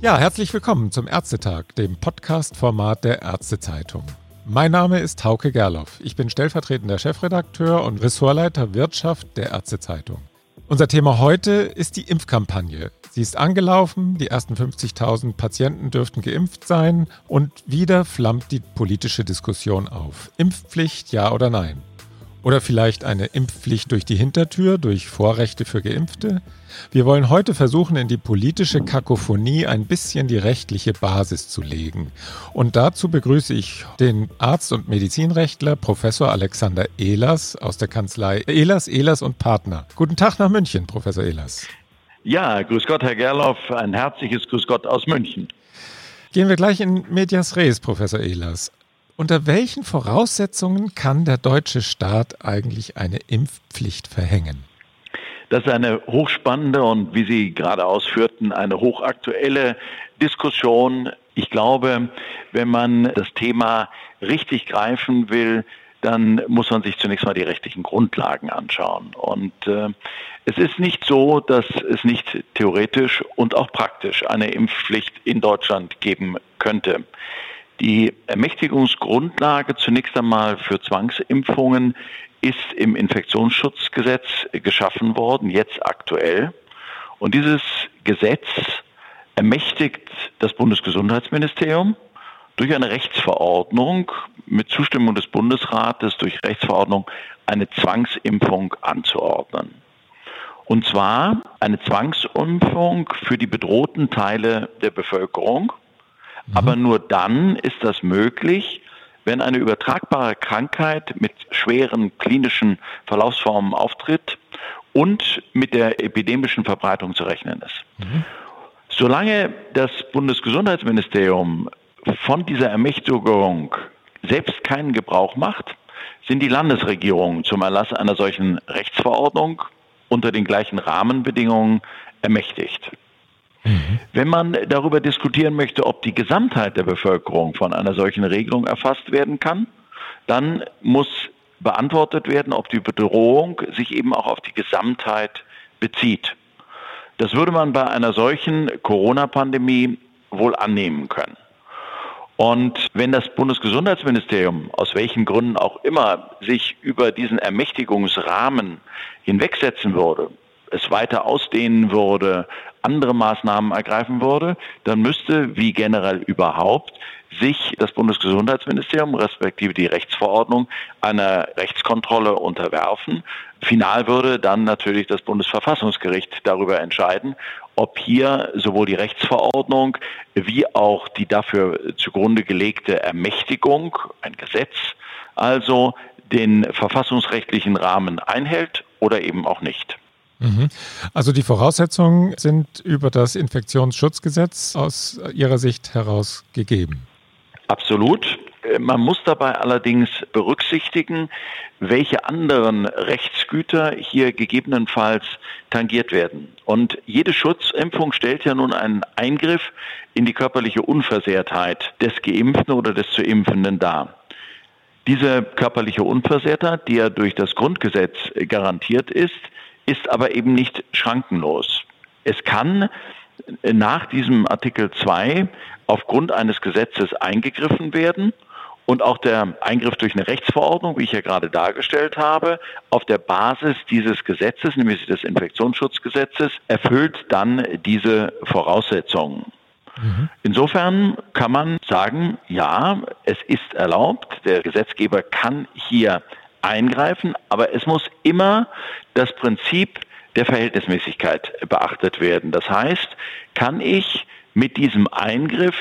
Ja, herzlich willkommen zum Ärztetag, dem Podcast-Format der Ärztezeitung. Mein Name ist Hauke Gerloff. Ich bin stellvertretender Chefredakteur und Ressortleiter Wirtschaft der Ärztezeitung. Unser Thema heute ist die Impfkampagne. Sie ist angelaufen, die ersten 50.000 Patienten dürften geimpft sein und wieder flammt die politische Diskussion auf. Impfpflicht, ja oder nein? Oder vielleicht eine Impfpflicht durch die Hintertür, durch Vorrechte für Geimpfte? Wir wollen heute versuchen, in die politische Kakophonie ein bisschen die rechtliche Basis zu legen. Und dazu begrüße ich den Arzt und Medizinrechtler Professor Alexander Ehlers aus der Kanzlei Ehlers, Ehlers und Partner. Guten Tag nach München, Professor Ehlers. Ja, grüß Gott, Herr Gerloff. Ein herzliches Grüß Gott aus München. Gehen wir gleich in Medias Res, Professor Ehlers. Unter welchen Voraussetzungen kann der deutsche Staat eigentlich eine Impfpflicht verhängen? Das ist eine hochspannende und, wie Sie gerade ausführten, eine hochaktuelle Diskussion. Ich glaube, wenn man das Thema richtig greifen will, dann muss man sich zunächst mal die rechtlichen Grundlagen anschauen. Und äh, es ist nicht so, dass es nicht theoretisch und auch praktisch eine Impfpflicht in Deutschland geben könnte. Die Ermächtigungsgrundlage zunächst einmal für Zwangsimpfungen ist im Infektionsschutzgesetz geschaffen worden, jetzt aktuell. Und dieses Gesetz ermächtigt das Bundesgesundheitsministerium durch eine Rechtsverordnung mit Zustimmung des Bundesrates durch Rechtsverordnung eine Zwangsimpfung anzuordnen. Und zwar eine Zwangsimpfung für die bedrohten Teile der Bevölkerung Mhm. Aber nur dann ist das möglich, wenn eine übertragbare Krankheit mit schweren klinischen Verlaufsformen auftritt und mit der epidemischen Verbreitung zu rechnen ist. Mhm. Solange das Bundesgesundheitsministerium von dieser Ermächtigung selbst keinen Gebrauch macht, sind die Landesregierungen zum Erlass einer solchen Rechtsverordnung unter den gleichen Rahmenbedingungen ermächtigt. Mhm. Wenn man darüber diskutieren möchte, ob die Gesamtheit der Bevölkerung von einer solchen Regelung erfasst werden kann, dann muss beantwortet werden, ob die Bedrohung sich eben auch auf die Gesamtheit bezieht. Das würde man bei einer solchen Corona-Pandemie wohl annehmen können. Und wenn das Bundesgesundheitsministerium aus welchen Gründen auch immer sich über diesen Ermächtigungsrahmen hinwegsetzen würde, es weiter ausdehnen würde, andere Maßnahmen ergreifen würde, dann müsste, wie generell überhaupt, sich das Bundesgesundheitsministerium respektive die Rechtsverordnung einer Rechtskontrolle unterwerfen. Final würde dann natürlich das Bundesverfassungsgericht darüber entscheiden, ob hier sowohl die Rechtsverordnung wie auch die dafür zugrunde gelegte Ermächtigung, ein Gesetz, also den verfassungsrechtlichen Rahmen einhält oder eben auch nicht. Mhm. Also die Voraussetzungen sind über das Infektionsschutzgesetz aus Ihrer Sicht heraus gegeben. Absolut. Man muss dabei allerdings berücksichtigen, welche anderen Rechtsgüter hier gegebenenfalls tangiert werden. Und jede Schutzimpfung stellt ja nun einen Eingriff in die körperliche Unversehrtheit des Geimpften oder des zu Impfenden dar. Diese körperliche Unversehrtheit, die ja durch das Grundgesetz garantiert ist, ist aber eben nicht schrankenlos. Es kann nach diesem Artikel 2 aufgrund eines Gesetzes eingegriffen werden und auch der Eingriff durch eine Rechtsverordnung, wie ich ja gerade dargestellt habe, auf der Basis dieses Gesetzes, nämlich des Infektionsschutzgesetzes, erfüllt dann diese Voraussetzungen. Mhm. Insofern kann man sagen, ja, es ist erlaubt, der Gesetzgeber kann hier eingreifen, aber es muss immer das Prinzip der Verhältnismäßigkeit beachtet werden. Das heißt, kann ich mit diesem Eingriff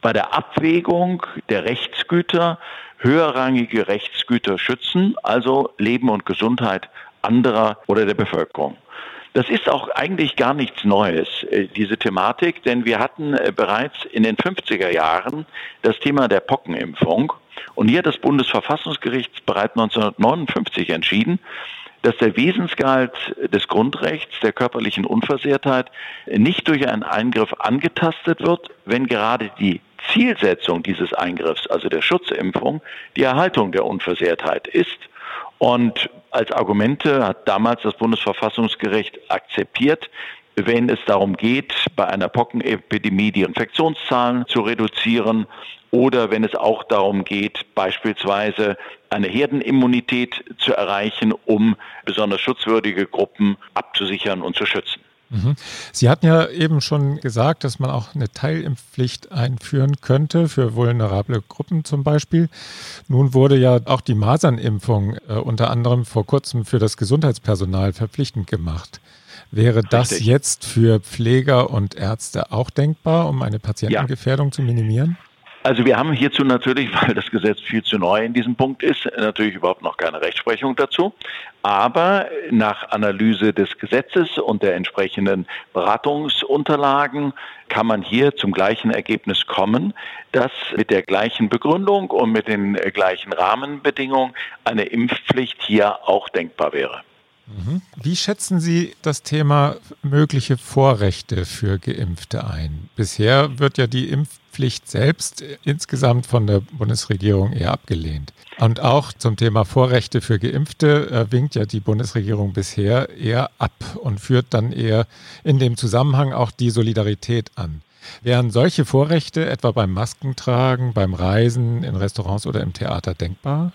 bei der Abwägung der Rechtsgüter höherrangige Rechtsgüter schützen, also Leben und Gesundheit anderer oder der Bevölkerung. Das ist auch eigentlich gar nichts Neues, äh, diese Thematik, denn wir hatten äh, bereits in den 50er Jahren das Thema der Pockenimpfung. Und hier hat das Bundesverfassungsgericht bereits 1959 entschieden, dass der Wesensgehalt des Grundrechts der körperlichen Unversehrtheit nicht durch einen Eingriff angetastet wird, wenn gerade die Zielsetzung dieses Eingriffs, also der Schutzimpfung, die Erhaltung der Unversehrtheit ist. Und als Argumente hat damals das Bundesverfassungsgericht akzeptiert, wenn es darum geht, bei einer Pockenepidemie die Infektionszahlen zu reduzieren oder wenn es auch darum geht, beispielsweise eine Herdenimmunität zu erreichen, um besonders schutzwürdige Gruppen abzusichern und zu schützen. Mhm. Sie hatten ja eben schon gesagt, dass man auch eine Teilimpfpflicht einführen könnte für vulnerable Gruppen zum Beispiel. Nun wurde ja auch die Masernimpfung äh, unter anderem vor kurzem für das Gesundheitspersonal verpflichtend gemacht. Wäre das Richtig. jetzt für Pfleger und Ärzte auch denkbar, um eine Patientengefährdung ja. zu minimieren? Also wir haben hierzu natürlich, weil das Gesetz viel zu neu in diesem Punkt ist, natürlich überhaupt noch keine Rechtsprechung dazu. Aber nach Analyse des Gesetzes und der entsprechenden Beratungsunterlagen kann man hier zum gleichen Ergebnis kommen, dass mit der gleichen Begründung und mit den gleichen Rahmenbedingungen eine Impfpflicht hier auch denkbar wäre. Mhm. Wie schätzen Sie das Thema mögliche Vorrechte für Geimpfte ein? Bisher wird ja die Impfpflicht selbst insgesamt von der Bundesregierung eher abgelehnt. Und auch zum Thema Vorrechte für Geimpfte äh, winkt ja die Bundesregierung bisher eher ab und führt dann eher in dem Zusammenhang auch die Solidarität an. Wären solche Vorrechte etwa beim Maskentragen, beim Reisen, in Restaurants oder im Theater denkbar?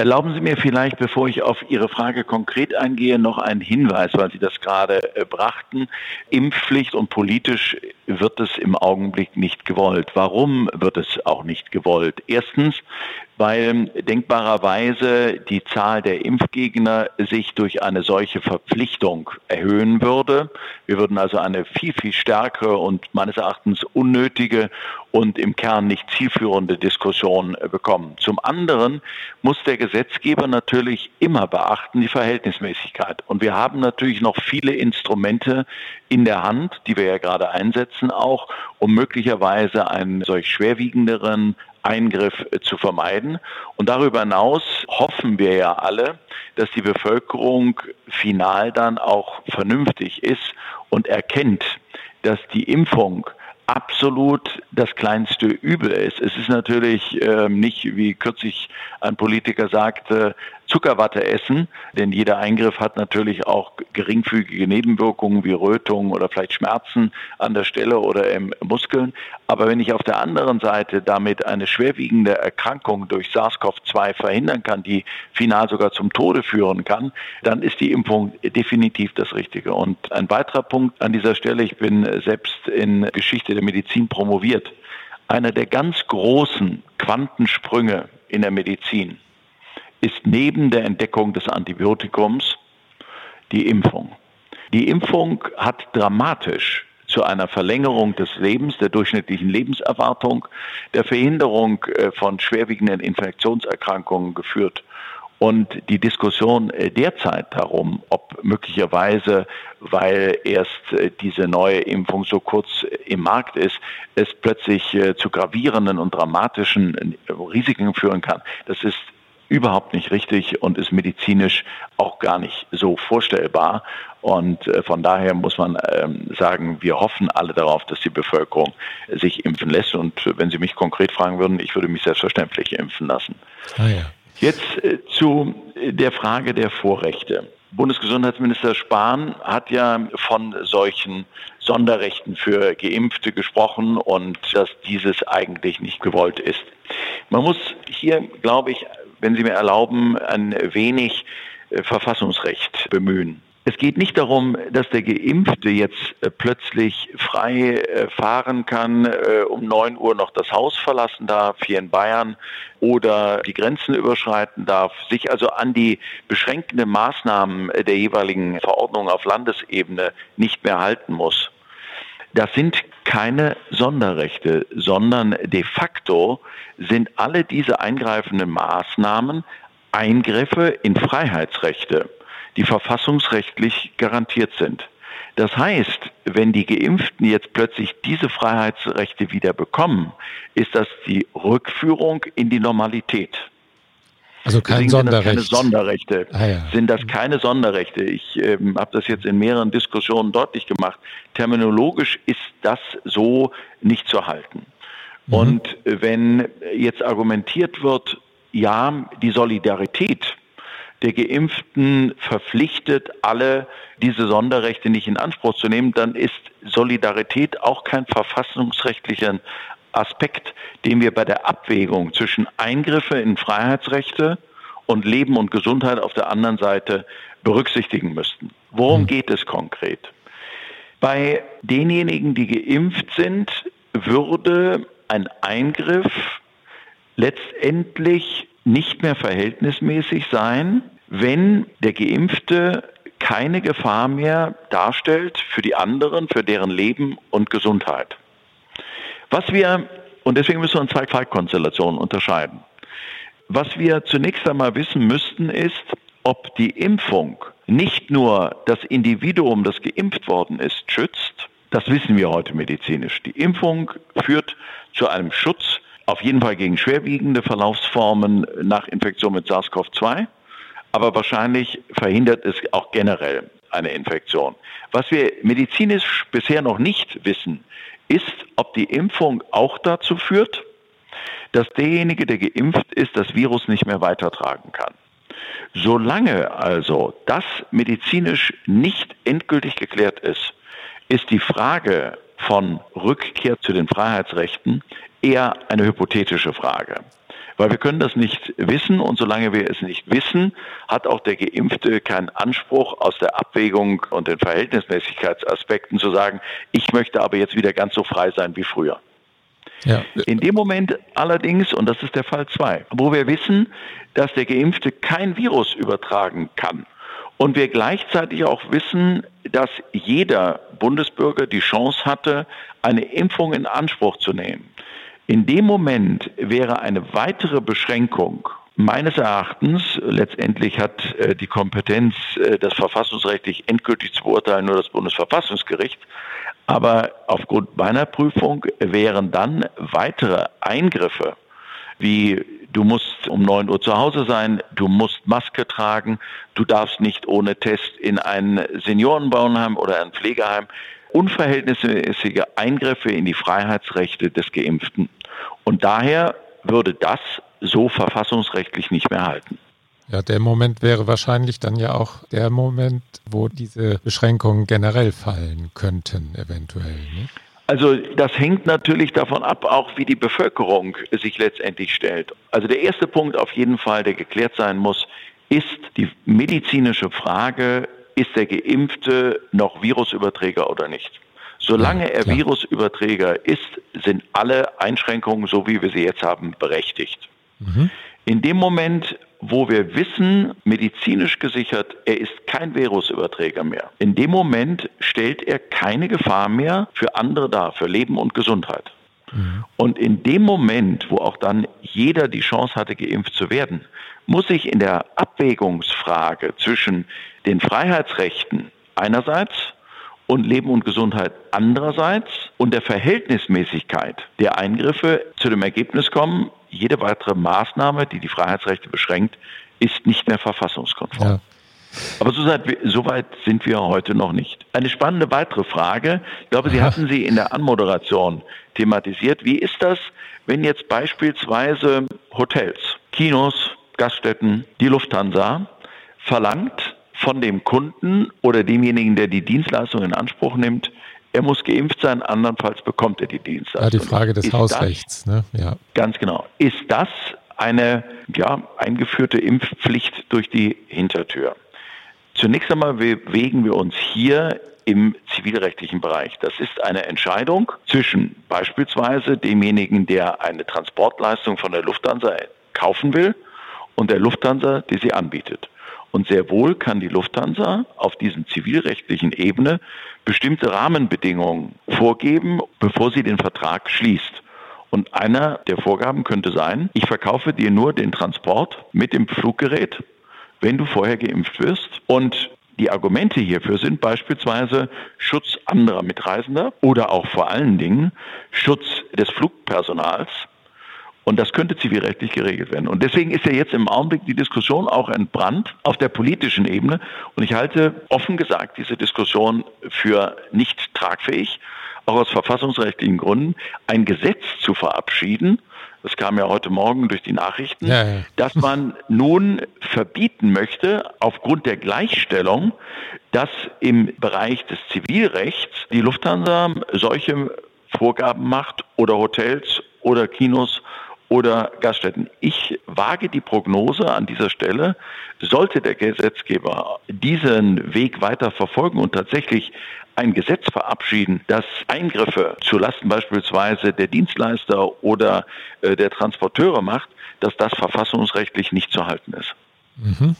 Erlauben Sie mir vielleicht, bevor ich auf Ihre Frage konkret eingehe, noch einen Hinweis, weil Sie das gerade äh, brachten. Impfpflicht und politisch wird es im Augenblick nicht gewollt. Warum wird es auch nicht gewollt? Erstens, weil denkbarerweise die Zahl der Impfgegner sich durch eine solche Verpflichtung erhöhen würde. Wir würden also eine viel, viel stärkere und meines Erachtens unnötige und im Kern nicht zielführende Diskussion bekommen. Zum anderen muss der Gesetzgeber natürlich immer beachten die Verhältnismäßigkeit. Und wir haben natürlich noch viele Instrumente in der Hand, die wir ja gerade einsetzen auch, um möglicherweise einen solch schwerwiegenderen Eingriff äh, zu vermeiden. Und darüber hinaus hoffen wir ja alle, dass die Bevölkerung final dann auch vernünftig ist und erkennt, dass die Impfung absolut das kleinste Übel ist. Es ist natürlich äh, nicht, wie kürzlich ein Politiker sagte, Zuckerwatte essen, denn jeder Eingriff hat natürlich auch geringfügige Nebenwirkungen wie Rötungen oder vielleicht Schmerzen an der Stelle oder im Muskeln. Aber wenn ich auf der anderen Seite damit eine schwerwiegende Erkrankung durch SARS-CoV-2 verhindern kann, die final sogar zum Tode führen kann, dann ist die Impfung definitiv das Richtige. Und ein weiterer Punkt an dieser Stelle, ich bin selbst in Geschichte der Medizin promoviert. Einer der ganz großen Quantensprünge in der Medizin ist neben der Entdeckung des Antibiotikums die Impfung. Die Impfung hat dramatisch zu einer Verlängerung des Lebens, der durchschnittlichen Lebenserwartung, der Verhinderung äh, von schwerwiegenden Infektionserkrankungen geführt. Und die Diskussion äh, derzeit darum, ob möglicherweise, weil erst äh, diese neue Impfung so kurz im Markt ist, es plötzlich zu gravierenden und dramatischen Risiken führen kann, das ist überhaupt nicht richtig und ist medizinisch auch gar nicht so vorstellbar. Und äh, von daher muss man ähm, sagen, wir hoffen alle darauf, dass die Bevölkerung sich impfen lässt. Und wenn Sie mich konkret fragen würden, ich würde mich selbstverständlich impfen lassen. Ah, ja. Jetzt äh, zu der Frage der Vorrechte. Bundesgesundheitsminister Spahn hat ja von solchen Sonderrechten für Geimpfte gesprochen und dass dieses eigentlich nicht gewollt ist. Man muss hier, glaube ich, wenn Sie mir erlauben, ein wenig äh, Verfassungsrecht bemühen. Es geht nicht darum, dass der Geimpfte jetzt äh, plötzlich frei äh, fahren kann, um 9 Uhr noch das Haus verlassen darf, hier in Bayern, oder die Grenzen überschreiten darf, sich also an die beschränkenden Maßnahmen der jeweiligen Verordnung auf Landesebene nicht mehr halten muss. Das sind keine Sonderrechte, sondern de facto sind alle diese eingreifenden Maßnahmen Eingriffe in Freiheitsrechte, die verfassungsrechtlich garantiert sind. Das heißt, wenn die Geimpften jetzt plötzlich diese Freiheitsrechte wieder bekommen, ist das die Rückführung in die Normalität. Also kein Sonderrecht. Keine Sonderrechte. Ah, ja. Sind das keine Sonderrechte? Ich ähm, habe das jetzt in mehreren Diskussionen deutlich gemacht. Terminologisch ist das so nicht zu halten. Mhm. Und wenn jetzt argumentiert wird, ja, die Solidarität der Geimpften verpflichtet, alle diese Sonderrechte nicht in Anspruch zu nehmen, dann ist Solidarität auch kein verfassungsrechtlicher Aspekt, den wir bei der Abwägung zwischen Eingriffe in Freiheitsrechte und Leben und Gesundheit auf der anderen Seite berücksichtigen müssten. Worum hm. geht es konkret? Bei denjenigen, die geimpft sind, würde ein Eingriff letztendlich nicht mehr verhältnismäßig sein, wenn der Geimpfte keine Gefahr mehr darstellt für die anderen, für deren Leben und Gesundheit. Was wir, und deswegen müssen wir in zwei Fallkonstellationen unterscheiden. Was wir zunächst einmal wissen müssten, ist, ob die Impfung nicht nur das Individuum, das geimpft worden ist, schützt. Das wissen wir heute medizinisch. Die Impfung führt zu einem Schutz, auf jeden Fall gegen schwerwiegende Verlaufsformen nach Infektion mit SARS-CoV-2, aber wahrscheinlich verhindert es auch generell eine Infektion. Was wir medizinisch bisher noch nicht wissen, ist, ob die Impfung auch dazu führt, dass derjenige, der geimpft ist, das Virus nicht mehr weitertragen kann. Solange also das medizinisch nicht endgültig geklärt ist, ist die Frage von Rückkehr zu den Freiheitsrechten eher eine hypothetische Frage. Weil wir können das nicht wissen und solange wir es nicht wissen, hat auch der Geimpfte keinen Anspruch aus der Abwägung und den Verhältnismäßigkeitsaspekten zu sagen, ich möchte aber jetzt wieder ganz so frei sein wie früher. Ja. In dem Moment allerdings, und das ist der Fall 2, wo wir wissen, dass der Geimpfte kein Virus übertragen kann und wir gleichzeitig auch wissen, dass jeder Bundesbürger die Chance hatte, eine Impfung in Anspruch zu nehmen. In dem Moment wäre eine weitere Beschränkung meines Erachtens, letztendlich hat äh, die Kompetenz, äh, das verfassungsrechtlich endgültig zu beurteilen, nur das Bundesverfassungsgericht, aber aufgrund meiner Prüfung wären dann weitere Eingriffe, wie du musst um 9 Uhr zu Hause sein, du musst Maske tragen, du darfst nicht ohne Test in ein Seniorenbauenheim oder ein Pflegeheim, unverhältnismäßige Eingriffe in die Freiheitsrechte des Geimpften. Und daher würde das so verfassungsrechtlich nicht mehr halten. Ja, der Moment wäre wahrscheinlich dann ja auch der Moment, wo diese Beschränkungen generell fallen könnten, eventuell. Nicht? Also das hängt natürlich davon ab, auch wie die Bevölkerung sich letztendlich stellt. Also der erste Punkt auf jeden Fall, der geklärt sein muss, ist die medizinische Frage, ist der Geimpfte noch Virusüberträger oder nicht? Solange er Virusüberträger ist, sind alle Einschränkungen, so wie wir sie jetzt haben, berechtigt. Mhm. In dem Moment, wo wir wissen, medizinisch gesichert, er ist kein Virusüberträger mehr. In dem Moment stellt er keine Gefahr mehr für andere dar, für Leben und Gesundheit. Mhm. Und in dem Moment, wo auch dann jeder die Chance hatte, geimpft zu werden, muss sich in der Abwägungsfrage zwischen den Freiheitsrechten einerseits und Leben und Gesundheit andererseits und der Verhältnismäßigkeit der Eingriffe zu dem Ergebnis kommen, jede weitere Maßnahme, die die Freiheitsrechte beschränkt, ist nicht mehr verfassungskonform. Ja. Aber so, so, weit sind wir heute noch nicht. Eine spannende weitere Frage, ich glaube, Sie hatten sie in der Anmoderation thematisiert. Wie ist das, wenn jetzt beispielsweise Hotels, Kinos, Gaststätten, die Lufthansa verlangt von dem Kunden oder demjenigen, der die Dienstleistung in Anspruch nimmt, er muss geimpft sein, andernfalls bekommt er die Dienstleistung. Ja, die Frage des ist Hausrechts. Das, ne? ja. Ganz genau. Ist das eine ja, eingeführte Impfpflicht durch die Hintertür? Zunächst einmal bewegen wir uns hier im zivilrechtlichen Bereich. Das ist eine Entscheidung zwischen beispielsweise demjenigen, der eine Transportleistung von der Lufthansa kaufen will und der Lufthansa, die sie anbietet. Und sehr wohl kann die Lufthansa auf diesen zivilrechtlichen Ebene bestimmte Rahmenbedingungen vorgeben, bevor sie den Vertrag schließt. Und einer der Vorgaben könnte sein, ich verkaufe dir nur den Transport mit dem Fluggerät, wenn du vorher geimpft wirst. Und die Argumente hierfür sind beispielsweise Schutz anderer Mitreisender oder auch vor allen Dingen Schutz des Flugpersonals und das könnte zivilrechtlich geregelt werden. Und deswegen ist ja jetzt im Augenblick die Diskussion auch entbrannt auf der politischen Ebene. Und ich halte offen gesagt diese Diskussion für nicht tragfähig, auch aus verfassungsrechtlichen Gründen, ein Gesetz zu verabschieden, das kam ja heute Morgen durch die Nachrichten, ja, ja. dass man nun verbieten möchte, aufgrund der Gleichstellung, dass im Bereich des Zivilrechts die Lufthansa solche Vorgaben macht oder Hotels oder Kinos oder Gaststätten. Ich wage die Prognose an dieser Stelle, sollte der Gesetzgeber diesen Weg weiter verfolgen und tatsächlich ein Gesetz verabschieden, das Eingriffe zulasten beispielsweise der Dienstleister oder äh, der Transporteure macht, dass das verfassungsrechtlich nicht zu halten ist. Mhm.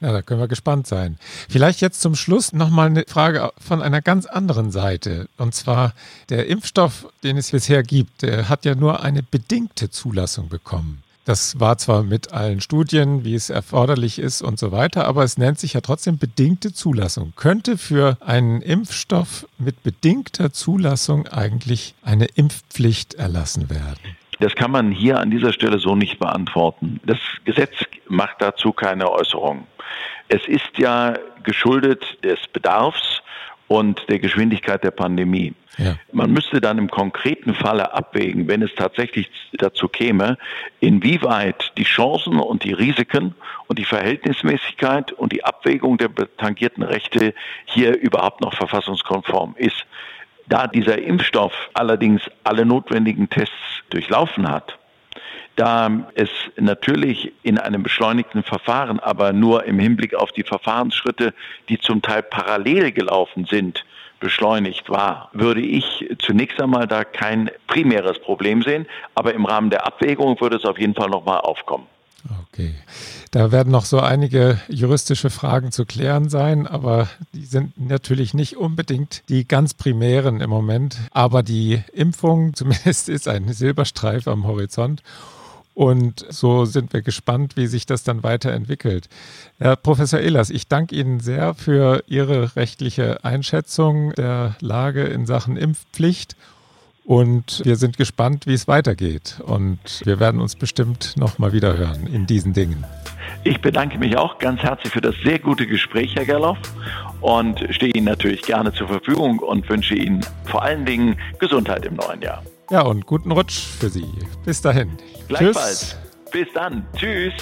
Ja, da können wir gespannt sein. Vielleicht jetzt zum Schluss nochmal eine Frage von einer ganz anderen Seite. Und zwar der Impfstoff, den es bisher gibt, der hat ja nur eine bedingte Zulassung bekommen. Das war zwar mit allen Studien, wie es erforderlich ist und so weiter, aber es nennt sich ja trotzdem bedingte Zulassung. Könnte für einen Impfstoff mit bedingter Zulassung eigentlich eine Impfpflicht erlassen werden? Das kann man hier an dieser Stelle so nicht beantworten. Das Gesetz macht dazu keine Äußerung. Es ist ja geschuldet des Bedarfs und der Geschwindigkeit der Pandemie. Ja. Man müsste dann im konkreten Falle abwägen, wenn es tatsächlich dazu käme, inwieweit die Chancen und die Risiken und die Verhältnismäßigkeit und die Abwägung der tangierten Rechte hier überhaupt noch verfassungskonform ist. Da dieser Impfstoff allerdings alle notwendigen Tests durchlaufen hat, da es natürlich in einem beschleunigten Verfahren, aber nur im Hinblick auf die Verfahrensschritte, die zum Teil parallel gelaufen sind, beschleunigt war, würde ich zunächst einmal da kein primäres Problem sehen, aber im Rahmen der Abwägung würde es auf jeden Fall nochmal aufkommen. Okay. Da werden noch so einige juristische Fragen zu klären sein, aber die sind natürlich nicht unbedingt die ganz primären im Moment. Aber die Impfung zumindest ist ein Silberstreif am Horizont. Und so sind wir gespannt, wie sich das dann weiterentwickelt. Herr Professor Ehlers, ich danke Ihnen sehr für Ihre rechtliche Einschätzung der Lage in Sachen Impfpflicht und wir sind gespannt, wie es weitergeht. Und wir werden uns bestimmt noch mal wieder hören in diesen Dingen. Ich bedanke mich auch ganz herzlich für das sehr gute Gespräch, Herr Gerloff, und stehe Ihnen natürlich gerne zur Verfügung und wünsche Ihnen vor allen Dingen Gesundheit im neuen Jahr. Ja, und guten Rutsch für Sie. Bis dahin. Gleichfalls. Tschüss. Bis dann. Tschüss.